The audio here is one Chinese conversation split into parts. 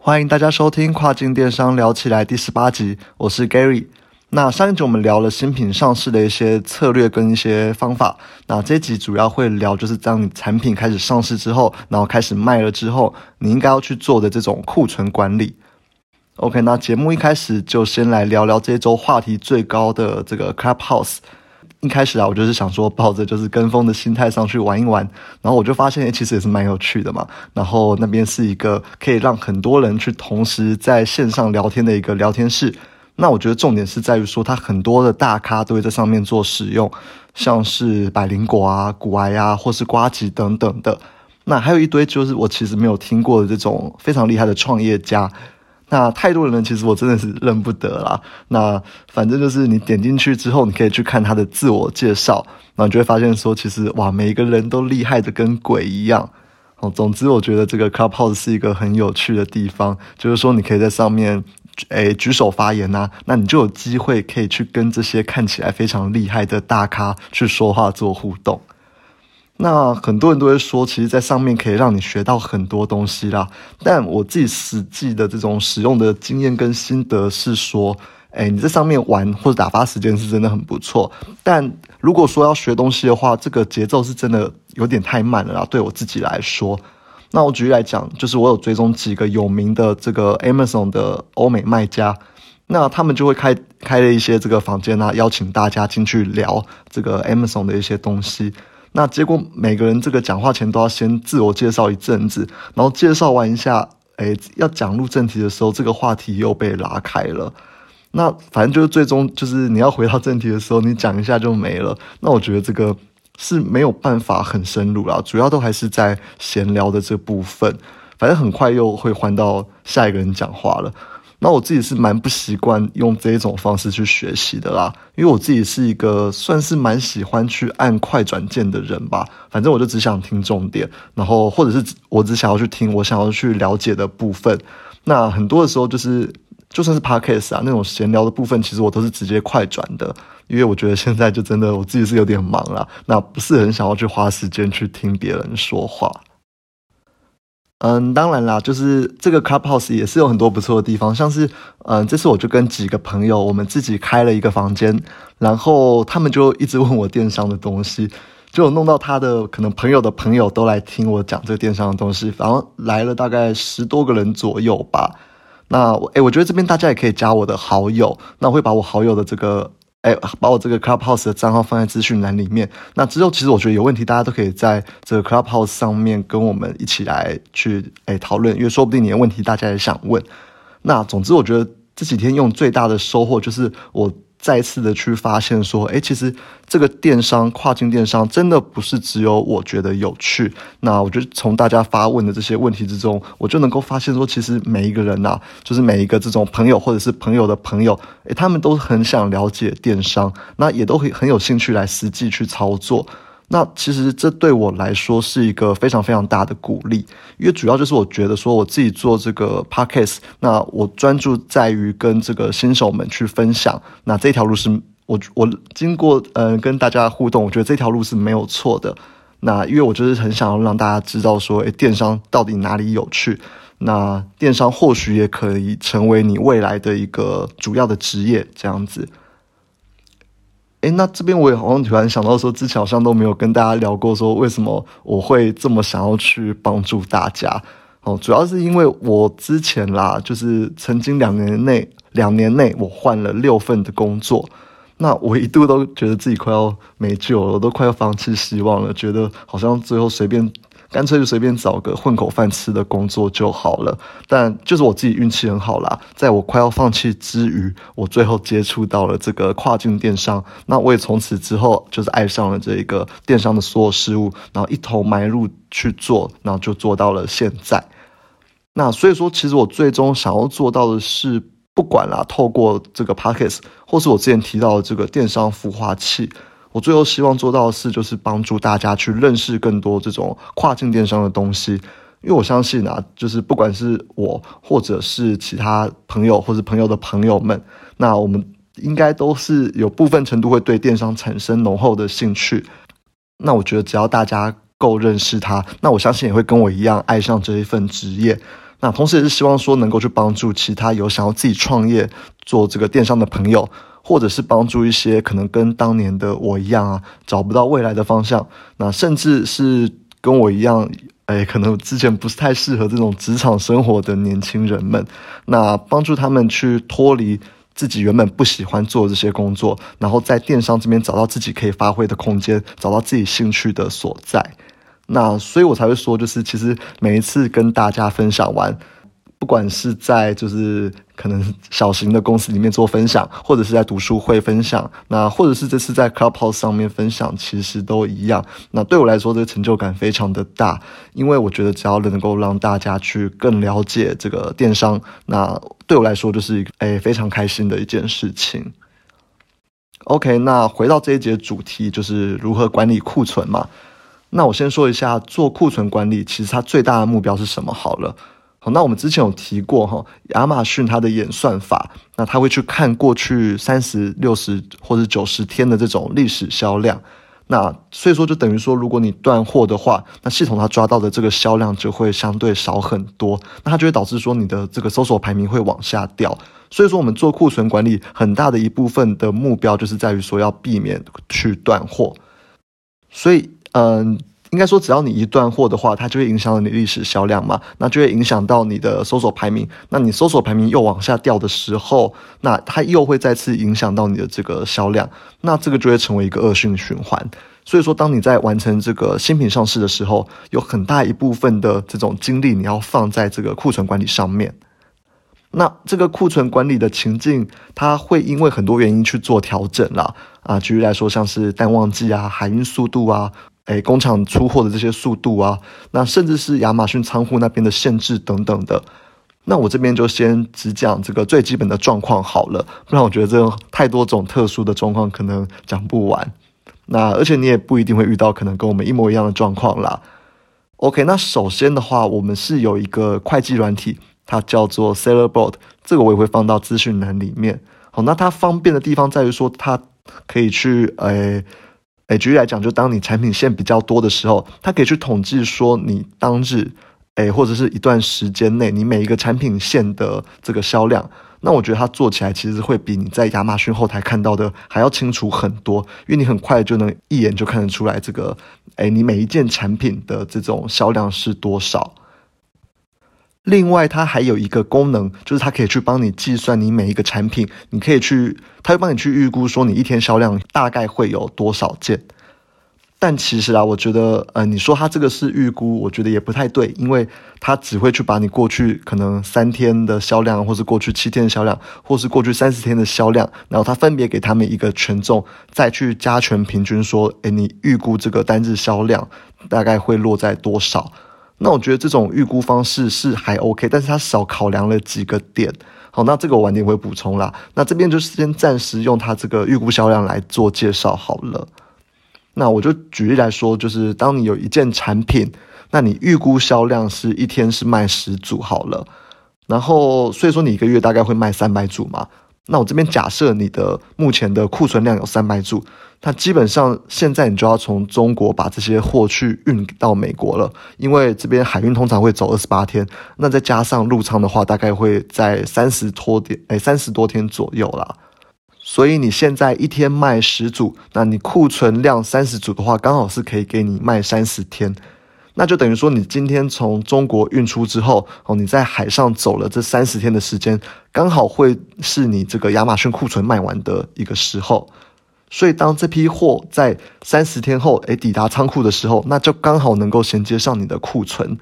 欢迎大家收听《跨境电商聊起来》第十八集，我是 Gary。那上一集我们聊了新品上市的一些策略跟一些方法，那这集主要会聊就是当你产品开始上市之后，然后开始卖了之后，你应该要去做的这种库存管理。OK，那节目一开始就先来聊聊这周话题最高的这个 Clubhouse。一开始啊，我就是想说抱着就是跟风的心态上去玩一玩，然后我就发现其实也是蛮有趣的嘛。然后那边是一个可以让很多人去同时在线上聊天的一个聊天室。那我觉得重点是在于说，它很多的大咖都会在上面做使用，像是百灵果啊、古埃啊，或是瓜吉等等的。那还有一堆就是我其实没有听过的这种非常厉害的创业家。那太多的人其实我真的是认不得啦。那反正就是你点进去之后，你可以去看他的自我介绍，然后你就会发现说，其实哇，每一个人都厉害的跟鬼一样。哦，总之我觉得这个 Clubhouse 是一个很有趣的地方，就是说你可以在上面诶举手发言呐，那你就有机会可以去跟这些看起来非常厉害的大咖去说话做互动。那很多人都会说，其实，在上面可以让你学到很多东西啦。但我自己实际的这种使用的经验跟心得是说，哎，你在上面玩或者打发时间是真的很不错。但如果说要学东西的话，这个节奏是真的有点太慢了啦。对我自己来说，那我举例来讲，就是我有追踪几个有名的这个 Amazon 的欧美卖家，那他们就会开开了一些这个房间啊，邀请大家进去聊这个 Amazon 的一些东西。那结果每个人这个讲话前都要先自我介绍一阵子，然后介绍完一下，哎，要讲入正题的时候，这个话题又被拉开了。那反正就是最终就是你要回到正题的时候，你讲一下就没了。那我觉得这个是没有办法很深入啦，主要都还是在闲聊的这部分。反正很快又会换到下一个人讲话了。那我自己是蛮不习惯用这一种方式去学习的啦，因为我自己是一个算是蛮喜欢去按快转键的人吧。反正我就只想听重点，然后或者是我只想要去听我想要去了解的部分。那很多的时候就是就算是 podcast 啊那种闲聊的部分，其实我都是直接快转的，因为我觉得现在就真的我自己是有点忙啦，那不是很想要去花时间去听别人说话。嗯，当然啦，就是这个 Clubhouse 也是有很多不错的地方，像是，嗯，这次我就跟几个朋友，我们自己开了一个房间，然后他们就一直问我电商的东西，就弄到他的可能朋友的朋友都来听我讲这个电商的东西，然后来了大概十多个人左右吧。那我，诶，我觉得这边大家也可以加我的好友，那我会把我好友的这个。哎，把我这个 Clubhouse 的账号放在资讯栏里面。那之后，其实我觉得有问题，大家都可以在这个 Clubhouse 上面跟我们一起来去哎讨论，因为说不定你的问题大家也想问。那总之，我觉得这几天用最大的收获就是我。再次的去发现说，诶，其实这个电商跨境电商真的不是只有我觉得有趣。那我觉得从大家发问的这些问题之中，我就能够发现说，其实每一个人呐，就是每一个这种朋友或者是朋友的朋友，诶，他们都很想了解电商，那也都很很有兴趣来实际去操作。那其实这对我来说是一个非常非常大的鼓励，因为主要就是我觉得说我自己做这个 podcast，那我专注在于跟这个新手们去分享，那这条路是我我经过呃跟大家互动，我觉得这条路是没有错的。那因为我就是很想要让大家知道说，诶，电商到底哪里有趣？那电商或许也可以成为你未来的一个主要的职业，这样子。哎，那这边我也好像突然想到说，之前好像都没有跟大家聊过，说为什么我会这么想要去帮助大家。哦，主要是因为我之前啦，就是曾经两年内，两年内我换了六份的工作，那我一度都觉得自己快要没救了，我都快要放弃希望了，觉得好像最后随便。干脆就随便找个混口饭吃的工作就好了。但就是我自己运气很好啦，在我快要放弃之余，我最后接触到了这个跨境电商。那我也从此之后就是爱上了这一个电商的所有事物，然后一头埋入去做，然后就做到了现在。那所以说，其实我最终想要做到的是，不管啦，透过这个 p o c k e t 或是我之前提到的这个电商孵化器。我最后希望做到的事，就是帮助大家去认识更多这种跨境电商的东西，因为我相信啊，就是不管是我，或者是其他朋友，或者朋友的朋友们，那我们应该都是有部分程度会对电商产生浓厚的兴趣。那我觉得只要大家够认识它，那我相信也会跟我一样爱上这一份职业。那同时也是希望说能够去帮助其他有想要自己创业做这个电商的朋友，或者是帮助一些可能跟当年的我一样啊，找不到未来的方向，那甚至是跟我一样，哎，可能之前不是太适合这种职场生活的年轻人们，那帮助他们去脱离自己原本不喜欢做这些工作，然后在电商这边找到自己可以发挥的空间，找到自己兴趣的所在。那所以，我才会说，就是其实每一次跟大家分享完，不管是在就是可能小型的公司里面做分享，或者是在读书会分享，那或者是这次在 Clubhouse 上面分享，其实都一样。那对我来说，这个成就感非常的大，因为我觉得只要能够让大家去更了解这个电商，那对我来说就是一个诶非常开心的一件事情。OK，那回到这一节主题，就是如何管理库存嘛。那我先说一下做库存管理，其实它最大的目标是什么？好了，那我们之前有提过哈，亚马逊它的演算法，那它会去看过去三十六十或者九十天的这种历史销量，那所以说就等于说，如果你断货的话，那系统它抓到的这个销量就会相对少很多，那它就会导致说你的这个搜索排名会往下掉。所以说我们做库存管理很大的一部分的目标就是在于说要避免去断货，所以。嗯，应该说，只要你一断货的话，它就会影响到你历史销量嘛，那就会影响到你的搜索排名。那你搜索排名又往下掉的时候，那它又会再次影响到你的这个销量，那这个就会成为一个恶性循环。所以说，当你在完成这个新品上市的时候，有很大一部分的这种精力你要放在这个库存管理上面。那这个库存管理的情境，它会因为很多原因去做调整啦。啊，举例来说，像是淡旺季啊、海运速度啊。诶，工厂出货的这些速度啊，那甚至是亚马逊仓库那边的限制等等的，那我这边就先只讲这个最基本的状况好了，不然我觉得这种太多种特殊的状况可能讲不完。那而且你也不一定会遇到可能跟我们一模一样的状况啦。OK，那首先的话，我们是有一个会计软体，它叫做 Sellerboard，这个我也会放到资讯栏里面。好，那它方便的地方在于说，它可以去诶。诶，举例来讲，就当你产品线比较多的时候，它可以去统计说你当日，诶，或者是一段时间内你每一个产品线的这个销量。那我觉得它做起来其实会比你在亚马逊后台看到的还要清楚很多，因为你很快就能一眼就看得出来这个，诶，你每一件产品的这种销量是多少。另外，它还有一个功能，就是它可以去帮你计算你每一个产品，你可以去，它会帮你去预估说你一天销量大概会有多少件。但其实啊，我觉得，呃，你说它这个是预估，我觉得也不太对，因为它只会去把你过去可能三天的销量，或是过去七天的销量，或是过去三十天的销量，然后它分别给他们一个权重，再去加权平均说，诶，你预估这个单日销量大概会落在多少。那我觉得这种预估方式是还 OK，但是它少考量了几个点。好，那这个我晚点会补充啦。那这边就先暂时用它这个预估销量来做介绍好了。那我就举例来说，就是当你有一件产品，那你预估销量是一天是卖十组好了，然后所以说你一个月大概会卖三百组嘛。那我这边假设你的目前的库存量有三百组，那基本上现在你就要从中国把这些货去运到美国了，因为这边海运通常会走二十八天，那再加上入仓的话，大概会在三十多天，哎，三十多天左右啦。所以你现在一天卖十组，那你库存量三十组的话，刚好是可以给你卖三十天。那就等于说，你今天从中国运出之后，哦，你在海上走了这三十天的时间，刚好会是你这个亚马逊库存卖完的一个时候。所以，当这批货在三十天后，诶抵达仓库的时候，那就刚好能够衔接上你的库存。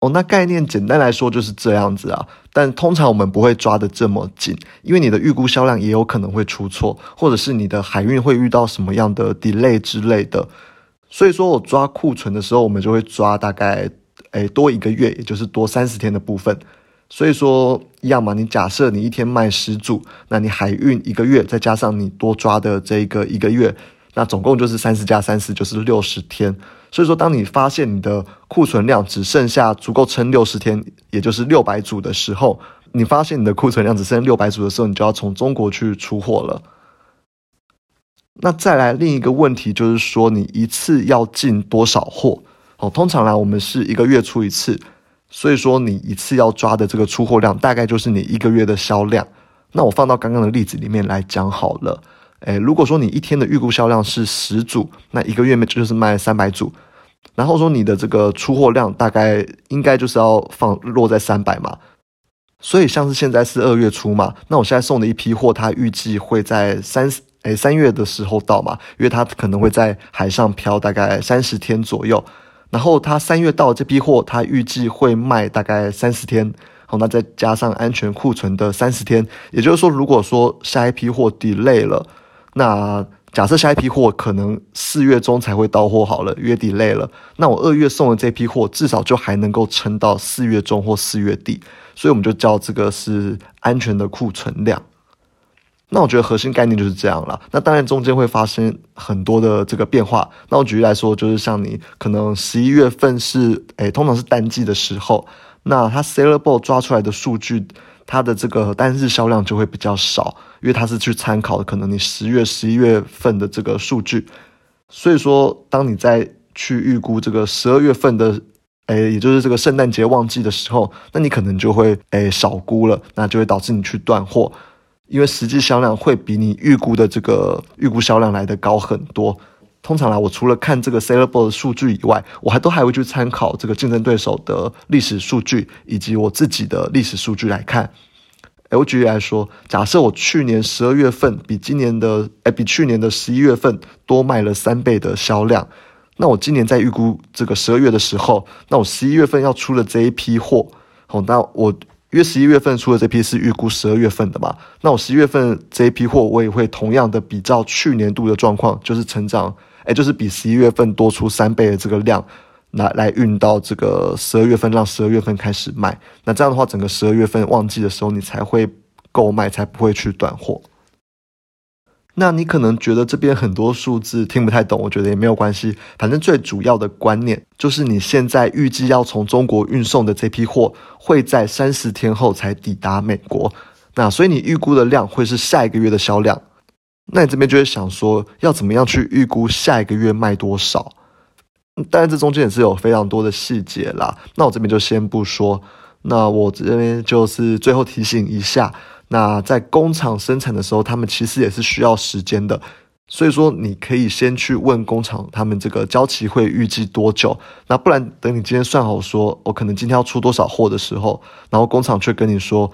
哦，那概念简单来说就是这样子啊。但通常我们不会抓得这么紧，因为你的预估销量也有可能会出错，或者是你的海运会遇到什么样的 delay 之类的。所以说我抓库存的时候，我们就会抓大概，诶多一个月，也就是多三十天的部分。所以说一样嘛，你假设你一天卖十组，那你海运一个月，再加上你多抓的这个一个月，那总共就是三十加三十，就是六十天。所以说，当你发现你的库存量只剩下足够撑六十天，也就是六百组的时候，你发现你的库存量只剩六百组的时候，你就要从中国去出货了。那再来另一个问题就是说，你一次要进多少货？哦，通常来我们是一个月出一次。所以说你一次要抓的这个出货量大概就是你一个月的销量。那我放到刚刚的例子里面来讲好了。诶，如果说你一天的预估销量是十组，那一个月就是卖三百组。然后说你的这个出货量大概应该就是要放落在三百嘛。所以像是现在是二月初嘛，那我现在送的一批货，它预计会在三诶三月的时候到嘛，因为它可能会在海上漂大概三十天左右。然后它三月到这批货，它预计会卖大概三十天。好，那再加上安全库存的三十天，也就是说，如果说下一批货 delay 了，那假设下一批货可能四月中才会到货好了，月底累了，那我二月送的这批货至少就还能够撑到四月中或四月底，所以我们就叫这个是安全的库存量。那我觉得核心概念就是这样了。那当然中间会发生很多的这个变化。那我举例来说，就是像你可能十一月份是诶，通常是淡季的时候，那它 sellable 抓出来的数据，它的这个单日销量就会比较少，因为它是去参考的可能你十月、十一月份的这个数据。所以说，当你在去预估这个十二月份的，诶，也就是这个圣诞节旺季的时候，那你可能就会诶少估了，那就会导致你去断货。因为实际销量会比你预估的这个预估销量来的高很多。通常来，我除了看这个 sellable 的数据以外，我还都还会去参考这个竞争对手的历史数据以及我自己的历史数据来看。我举例来说，假设我去年十二月份比今年的哎比去年的十一月份多卖了三倍的销量，那我今年在预估这个十二月的时候，那我十一月份要出的这一批货，好，那我。因为十一月份出的这批是预估十二月份的嘛，那我十一月份这一批货我也会同样的比照去年度的状况，就是成长，哎，就是比十一月份多出三倍的这个量，来来运到这个十二月份，让十二月份开始卖。那这样的话，整个十二月份旺季的时候，你才会购买，才不会去断货。那你可能觉得这边很多数字听不太懂，我觉得也没有关系。反正最主要的观念就是你现在预计要从中国运送的这批货会在三十天后才抵达美国，那所以你预估的量会是下一个月的销量。那你这边就会想说，要怎么样去预估下一个月卖多少？当然这中间也是有非常多的细节啦。那我这边就先不说。那我这边就是最后提醒一下。那在工厂生产的时候，他们其实也是需要时间的，所以说你可以先去问工厂，他们这个交期会预计多久？那不然等你今天算好，说我可能今天要出多少货的时候，然后工厂却跟你说，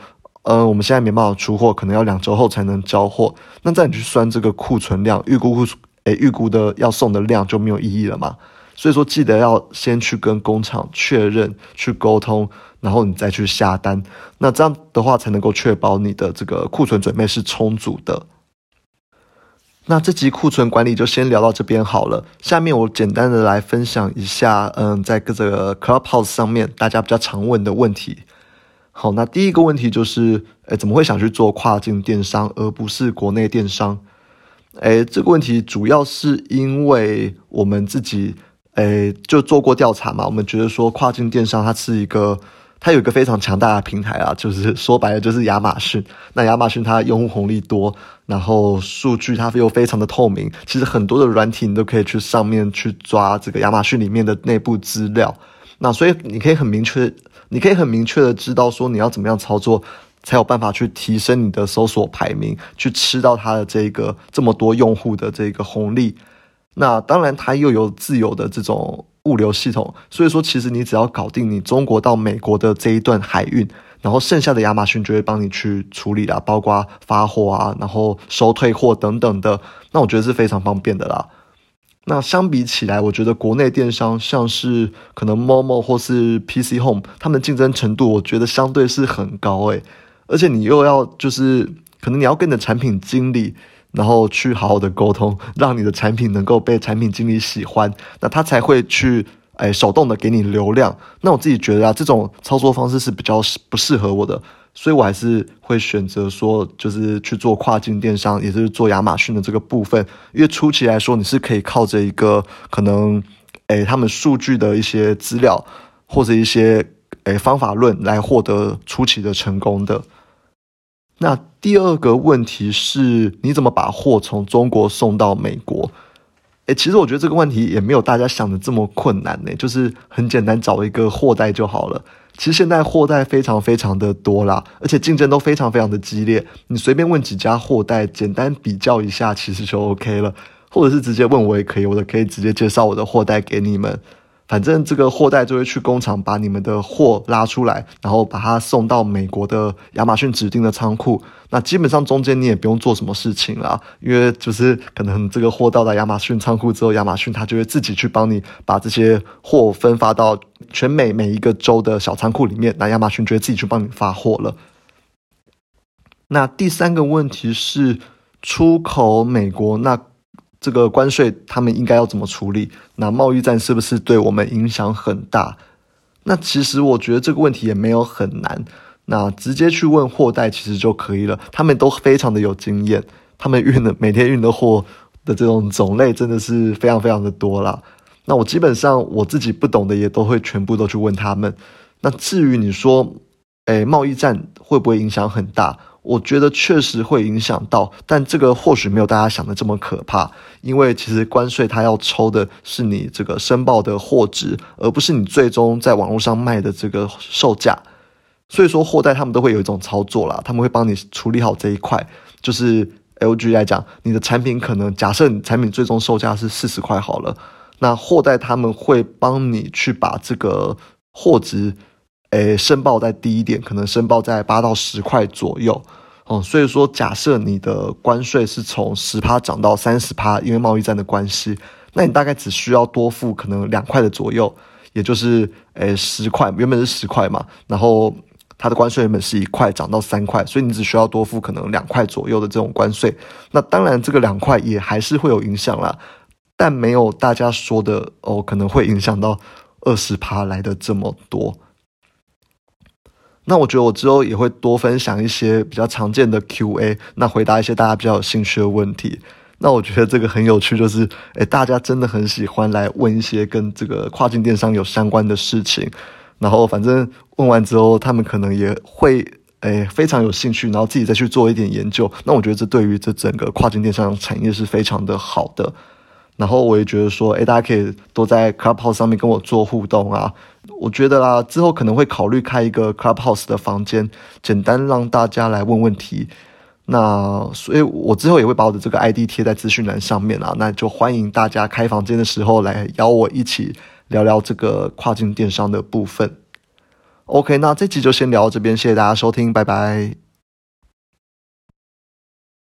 嗯，我们现在没办法出货，可能要两周后才能交货。那再你去算这个库存量，预估库存，诶，预估的要送的量就没有意义了嘛？所以说记得要先去跟工厂确认，去沟通。然后你再去下单，那这样的话才能够确保你的这个库存准备是充足的。那这集库存管理就先聊到这边好了。下面我简单的来分享一下，嗯，在这个 Clubhouse 上面大家比较常问的问题。好，那第一个问题就是，哎，怎么会想去做跨境电商而不是国内电商？哎，这个问题主要是因为我们自己，哎，就做过调查嘛，我们觉得说跨境电商它是一个。它有一个非常强大的平台啊，就是说白了就是亚马逊。那亚马逊它用户红利多，然后数据它又非常的透明。其实很多的软体你都可以去上面去抓这个亚马逊里面的内部资料。那所以你可以很明确，你可以很明确的知道说你要怎么样操作，才有办法去提升你的搜索排名，去吃到它的这个这么多用户的这个红利。那当然它又有自有的这种。物流系统，所以说其实你只要搞定你中国到美国的这一段海运，然后剩下的亚马逊就会帮你去处理啦，包括发货啊，然后收退货等等的，那我觉得是非常方便的啦。那相比起来，我觉得国内电商像是可能 Momo 或是 PC Home，他们竞争程度我觉得相对是很高诶，而且你又要就是可能你要跟你的产品经理。然后去好好的沟通，让你的产品能够被产品经理喜欢，那他才会去哎手动的给你流量。那我自己觉得啊，这种操作方式是比较不适合我的，所以我还是会选择说，就是去做跨境电商，也是做亚马逊的这个部分。因为初期来说，你是可以靠着一个可能哎他们数据的一些资料或者一些哎方法论来获得初期的成功的。那第二个问题是，你怎么把货从中国送到美国？诶，其实我觉得这个问题也没有大家想的这么困难呢，就是很简单，找一个货代就好了。其实现在货代非常非常的多啦，而且竞争都非常非常的激烈。你随便问几家货代，简单比较一下，其实就 OK 了。或者是直接问我也可以，我都可以直接介绍我的货代给你们。反正这个货代就会去工厂把你们的货拉出来，然后把它送到美国的亚马逊指定的仓库。那基本上中间你也不用做什么事情啦，因为就是可能这个货到达亚马逊仓库之后，亚马逊它就会自己去帮你把这些货分发到全美每一个州的小仓库里面。那亚马逊就会自己去帮你发货了。那第三个问题是出口美国那。这个关税他们应该要怎么处理？那贸易战是不是对我们影响很大？那其实我觉得这个问题也没有很难，那直接去问货代其实就可以了。他们都非常的有经验，他们运的每天运的货的这种种类真的是非常非常的多啦。那我基本上我自己不懂的也都会全部都去问他们。那至于你说，诶，贸易战会不会影响很大？我觉得确实会影响到，但这个或许没有大家想的这么可怕，因为其实关税它要抽的是你这个申报的货值，而不是你最终在网络上卖的这个售价。所以说货代他们都会有一种操作啦，他们会帮你处理好这一块。就是 LG 来讲，你的产品可能假设你产品最终售价是四十块好了，那货代他们会帮你去把这个货值。诶，申报再低一点，可能申报在八到十块左右，哦，所以说假设你的关税是从十趴涨到三十趴，因为贸易战的关系，那你大概只需要多付可能两块的左右，也就是诶十块，原本是十块嘛，然后它的关税原本是一块涨到三块，所以你只需要多付可能两块左右的这种关税，那当然这个两块也还是会有影响啦，但没有大家说的哦，可能会影响到二十趴来的这么多。那我觉得我之后也会多分享一些比较常见的 Q&A，那回答一些大家比较有兴趣的问题。那我觉得这个很有趣，就是诶，大家真的很喜欢来问一些跟这个跨境电商有相关的事情。然后反正问完之后，他们可能也会诶非常有兴趣，然后自己再去做一点研究。那我觉得这对于这整个跨境电商产业是非常的好的。然后我也觉得说，诶，大家可以多在 Clubhouse 上面跟我做互动啊。我觉得啦，之后可能会考虑开一个 Clubhouse 的房间，简单让大家来问问题。那所以，我之后也会把我的这个 ID 贴在资讯栏上面啊。那就欢迎大家开房间的时候来邀我一起聊聊这个跨境电商的部分。OK，那这集就先聊到这边，谢谢大家收听，拜拜。